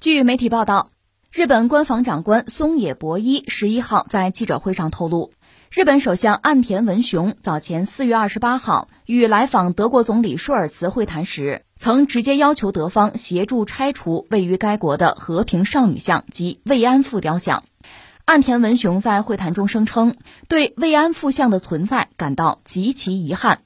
据媒体报道，日本官房长官松野博一十一号在记者会上透露，日本首相岸田文雄早前四月二十八号与来访德国总理舒尔茨会谈时，曾直接要求德方协助拆除位于该国的和平少女像及慰安妇雕像。岸田文雄在会谈中声称，对慰安妇像的存在感到极其遗憾。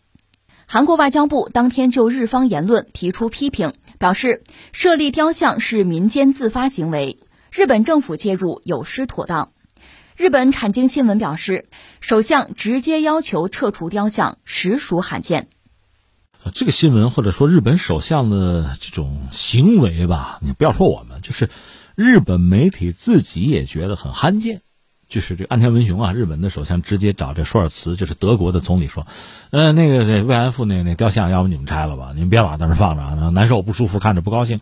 韩国外交部当天就日方言论提出批评。表示设立雕像是民间自发行为，日本政府介入有失妥当。日本产经新闻表示，首相直接要求撤除雕像实属罕见。这个新闻或者说日本首相的这种行为吧，你不要说我们，就是日本媒体自己也觉得很罕见。就是这岸田文雄啊，日本的首相直接找这舒尔茨，就是德国的总理说，呃，那个这慰安妇那那雕像，要不你们拆了吧？你们别老在那放着啊，难受不舒服，看着不高兴。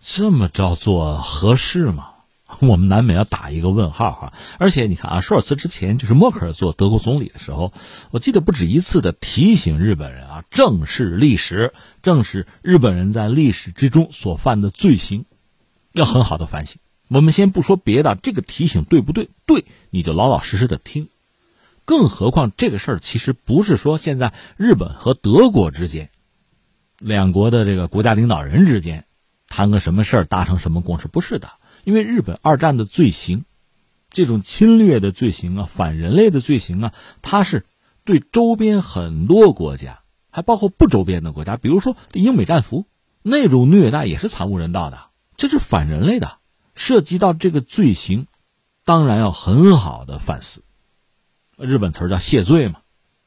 这么着做合适吗？我们难免要打一个问号哈。而且你看啊，舒尔茨之前就是默克尔做德国总理的时候，我记得不止一次的提醒日本人啊，正视历史，正视日本人在历史之中所犯的罪行，要很好的反省。我们先不说别的，这个提醒对不对？对，你就老老实实的听。更何况这个事儿其实不是说现在日本和德国之间，两国的这个国家领导人之间谈个什么事儿达成什么共识，不是的。因为日本二战的罪行，这种侵略的罪行啊，反人类的罪行啊，它是对周边很多国家，还包括不周边的国家，比如说英美战俘那种虐待也是惨无人道的，这是反人类的。涉及到这个罪行，当然要很好的反思。日本词儿叫谢罪嘛。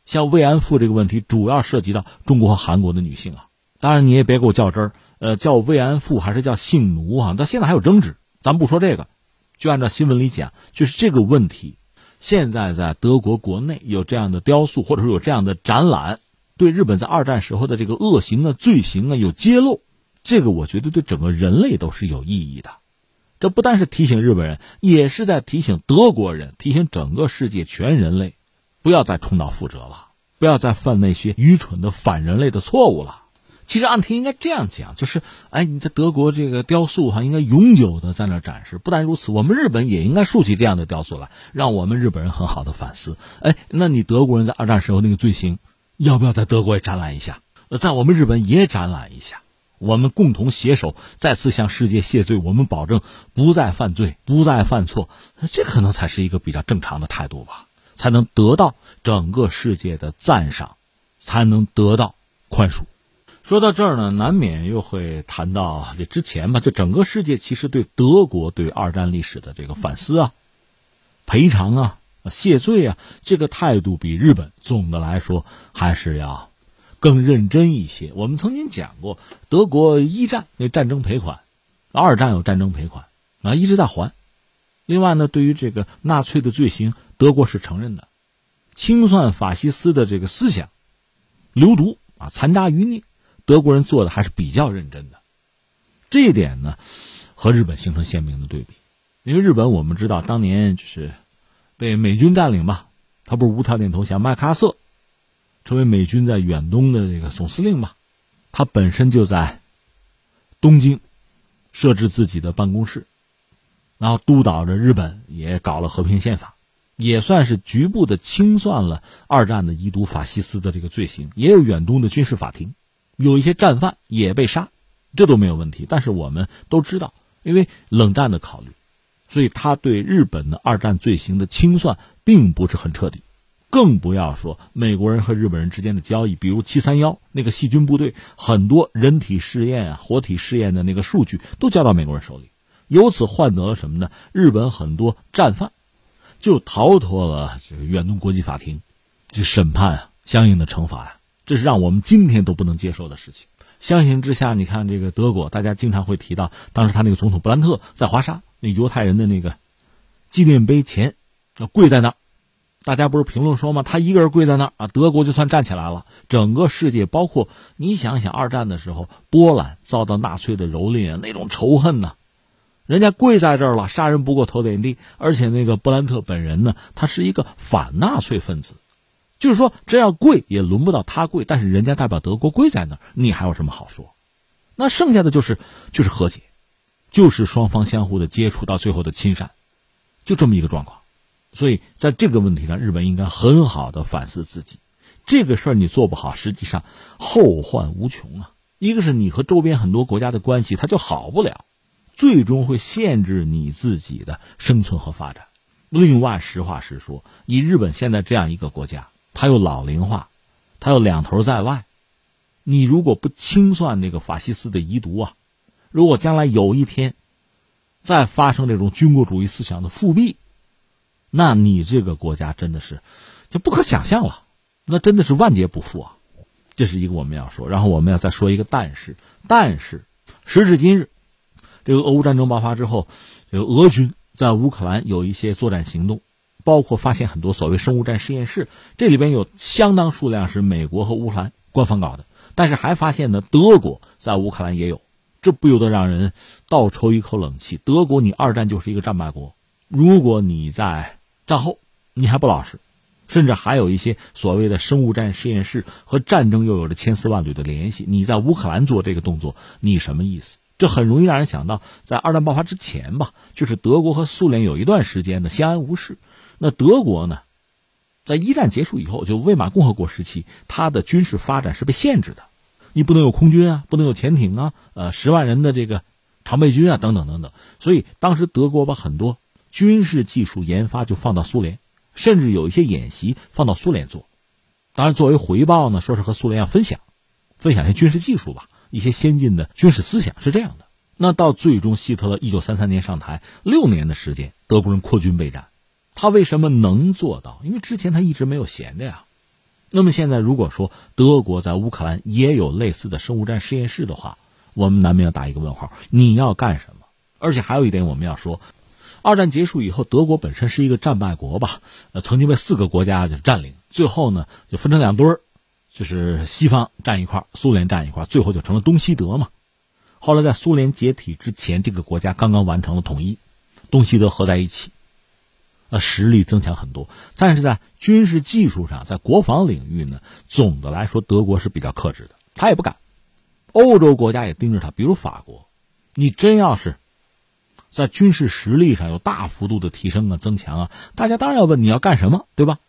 像慰安妇这个问题，主要涉及到中国和韩国的女性啊。当然你也别给我较真儿，呃，叫慰安妇还是叫性奴啊？到现在还有争执。咱不说这个，就按照新闻里讲，就是这个问题，现在在德国国内有这样的雕塑，或者说有这样的展览，对日本在二战时候的这个恶行啊、罪行啊有揭露，这个我觉得对整个人类都是有意义的。这不但是提醒日本人，也是在提醒德国人，提醒整个世界全人类，不要再重蹈覆辙了，不要再犯那些愚蠢的反人类的错误了。其实岸田应该这样讲，就是，哎，你在德国这个雕塑哈，应该永久的在那展示。不但如此，我们日本也应该竖起这样的雕塑来，让我们日本人很好的反思。哎，那你德国人在二战时候那个罪行，要不要在德国也展览一下？在我们日本也展览一下？我们共同携手，再次向世界谢罪。我们保证不再犯罪，不再犯错。这可能才是一个比较正常的态度吧，才能得到整个世界的赞赏，才能得到宽恕。说到这儿呢，难免又会谈到这之前吧。这整个世界其实对德国对二战历史的这个反思啊、赔偿啊、谢罪啊，这个态度比日本总的来说还是要。更认真一些。我们曾经讲过，德国一战那战争赔款，二战有战争赔款啊，一直在还。另外呢，对于这个纳粹的罪行，德国是承认的，清算法西斯的这个思想，流毒啊，残渣余孽，德国人做的还是比较认真的。这一点呢，和日本形成鲜明的对比。因为日本我们知道，当年就是被美军占领吧，他不是无条件投降，麦克阿瑟。作为美军在远东的这个总司令吧，他本身就在东京设置自己的办公室，然后督导着日本也搞了和平宪法，也算是局部的清算了二战的遗毒法西斯的这个罪行，也有远东的军事法庭，有一些战犯也被杀，这都没有问题。但是我们都知道，因为冷战的考虑，所以他对日本的二战罪行的清算并不是很彻底。更不要说美国人和日本人之间的交易，比如七三幺那个细菌部队，很多人体试验啊、活体试验的那个数据都交到美国人手里，由此换得了什么呢？日本很多战犯就逃脱了这个远东国际法庭这审判啊，相应的惩罚呀，这是让我们今天都不能接受的事情。相形之下，你看这个德国，大家经常会提到，当时他那个总统布兰特在华沙那犹太人的那个纪念碑前要跪在那儿。大家不是评论说吗？他一个人跪在那儿啊，德国就算站起来了。整个世界，包括你想想，二战的时候，波兰遭到纳粹的蹂躏啊，那种仇恨呢，人家跪在这儿了，杀人不过头点地。而且那个布兰特本人呢，他是一个反纳粹分子，就是说，这要跪也轮不到他跪。但是人家代表德国跪在那儿，你还有什么好说？那剩下的就是就是和解，就是双方相互的接触到最后的亲善，就这么一个状况。所以在这个问题上，日本应该很好的反思自己。这个事儿你做不好，实际上后患无穷啊！一个是你和周边很多国家的关系，它就好不了，最终会限制你自己的生存和发展。另外，实话实说，以日本现在这样一个国家，它又老龄化，它又两头在外，你如果不清算那个法西斯的遗毒啊，如果将来有一天再发生这种军国主义思想的复辟，那你这个国家真的是就不可想象了。那真的是万劫不复啊！这是一个我们要说，然后我们要再说一个但是，但是时至今日，这个俄乌战争爆发之后，这个俄军在乌克兰有一些作战行动，包括发现很多所谓生物战实验室，这里边有相当数量是美国和乌克兰官方搞的，但是还发现呢，德国在乌克兰也有，这不由得让人倒抽一口冷气。德国，你二战就是一个战败国，如果你在战后你还不老实。甚至还有一些所谓的生物战实验室和战争又有着千丝万缕的联系。你在乌克兰做这个动作，你什么意思？这很容易让人想到，在二战爆发之前吧，就是德国和苏联有一段时间的相安无事。那德国呢，在一战结束以后，就魏玛共和国时期，它的军事发展是被限制的，你不能有空军啊，不能有潜艇啊，呃，十万人的这个常备军啊，等等等等。所以当时德国把很多军事技术研发就放到苏联。甚至有一些演习放到苏联做，当然作为回报呢，说是和苏联要分享，分享一些军事技术吧，一些先进的军事思想是这样的。那到最终，希特勒一九三三年上台，六年的时间，德国人扩军备战，他为什么能做到？因为之前他一直没有闲着呀。那么现在，如果说德国在乌克兰也有类似的生物战实验室的话，我们难免要打一个问号：你要干什么？而且还有一点，我们要说。二战结束以后，德国本身是一个战败国吧，呃，曾经被四个国家就占领，最后呢就分成两堆儿，就是西方占一块，苏联占一块，最后就成了东西德嘛。后来在苏联解体之前，这个国家刚刚完成了统一，东西德合在一起，呃，实力增强很多。但是在军事技术上，在国防领域呢，总的来说德国是比较克制的，他也不敢。欧洲国家也盯着他，比如法国，你真要是。在军事实力上有大幅度的提升啊，增强啊，大家当然要问你要干什么，对吧？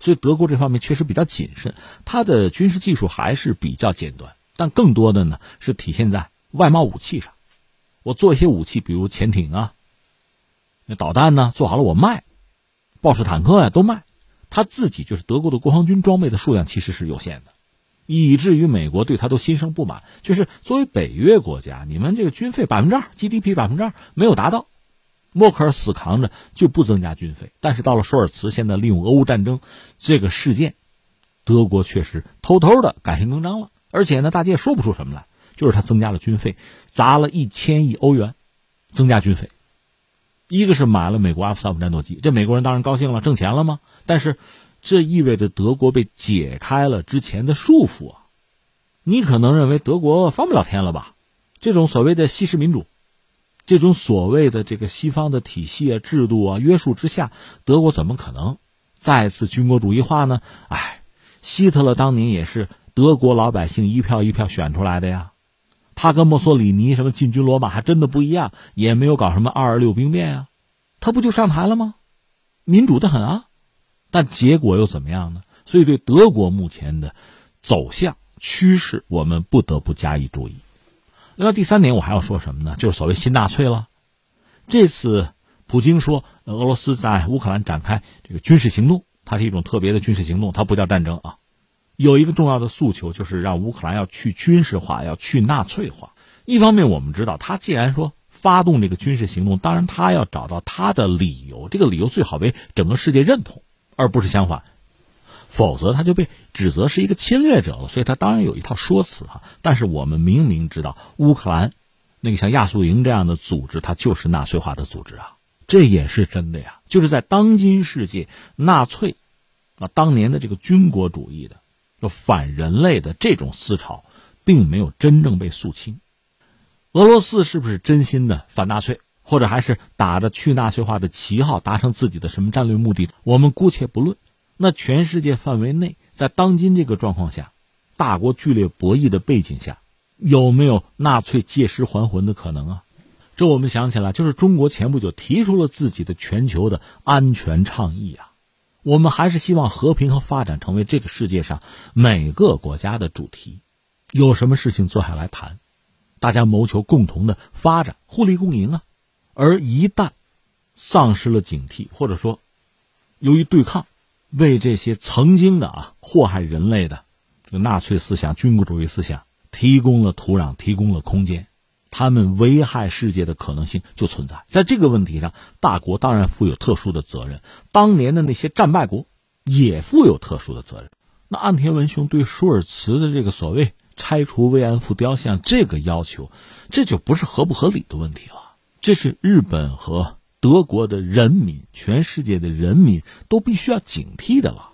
所以德国这方面确实比较谨慎，它的军事技术还是比较尖端，但更多的呢是体现在外贸武器上。我做一些武器，比如潜艇啊，那导弹呢，做好了我卖，豹式坦克呀都卖。他自己就是德国的国防军装备的数量其实是有限的。以至于美国对他都心生不满，就是作为北约国家，你们这个军费百分之二，GDP 百分之二没有达到，默克尔死扛着就不增加军费。但是到了舒尔茨，现在利用俄乌战争这个事件，德国确实偷偷的改弦更张了，而且呢，大家也说不出什么来，就是他增加了军费，砸了一千亿欧元，增加军费，一个是买了美国阿夫萨姆战斗机，这美国人当然高兴了，挣钱了吗？但是。这意味着德国被解开了之前的束缚啊！你可能认为德国翻不了天了吧？这种所谓的西式民主，这种所谓的这个西方的体系啊、制度啊约束之下，德国怎么可能再次军国主义化呢？哎，希特勒当年也是德国老百姓一票一票选出来的呀，他跟墨索里尼什么进军罗马还真的不一样，也没有搞什么二二六兵变呀，他不就上台了吗？民主的很啊！但结果又怎么样呢？所以对德国目前的走向趋势，我们不得不加以注意。那第三点，我还要说什么呢？就是所谓新纳粹了。这次普京说俄罗斯在乌克兰展开这个军事行动，它是一种特别的军事行动，它不叫战争啊。有一个重要的诉求，就是让乌克兰要去军事化，要去纳粹化。一方面，我们知道他既然说发动这个军事行动，当然他要找到他的理由，这个理由最好被整个世界认同。而不是相反，否则他就被指责是一个侵略者了。所以他当然有一套说辞哈。但是我们明明知道，乌克兰那个像亚速营这样的组织，它就是纳粹化的组织啊，这也是真的呀。就是在当今世界，纳粹啊当年的这个军国主义的、反人类的这种思潮，并没有真正被肃清。俄罗斯是不是真心的反纳粹？或者还是打着去纳粹化的旗号达成自己的什么战略目的，我们姑且不论。那全世界范围内，在当今这个状况下，大国剧烈博弈的背景下，有没有纳粹借尸还魂的可能啊？这我们想起来，就是中国前不久提出了自己的全球的安全倡议啊。我们还是希望和平和发展成为这个世界上每个国家的主题。有什么事情坐下来谈，大家谋求共同的发展，互利共赢啊。而一旦丧失了警惕，或者说由于对抗，为这些曾经的啊祸害人类的这个纳粹思想、军国主义思想提供了土壤，提供了空间。他们危害世界的可能性就存在，在这个问题上，大国当然负有特殊的责任。当年的那些战败国也负有特殊的责任。那岸田文雄对舒尔茨的这个所谓拆除慰安妇雕像这个要求，这就不是合不合理的问题了，这是日本和德国的人民、全世界的人民都必须要警惕的了。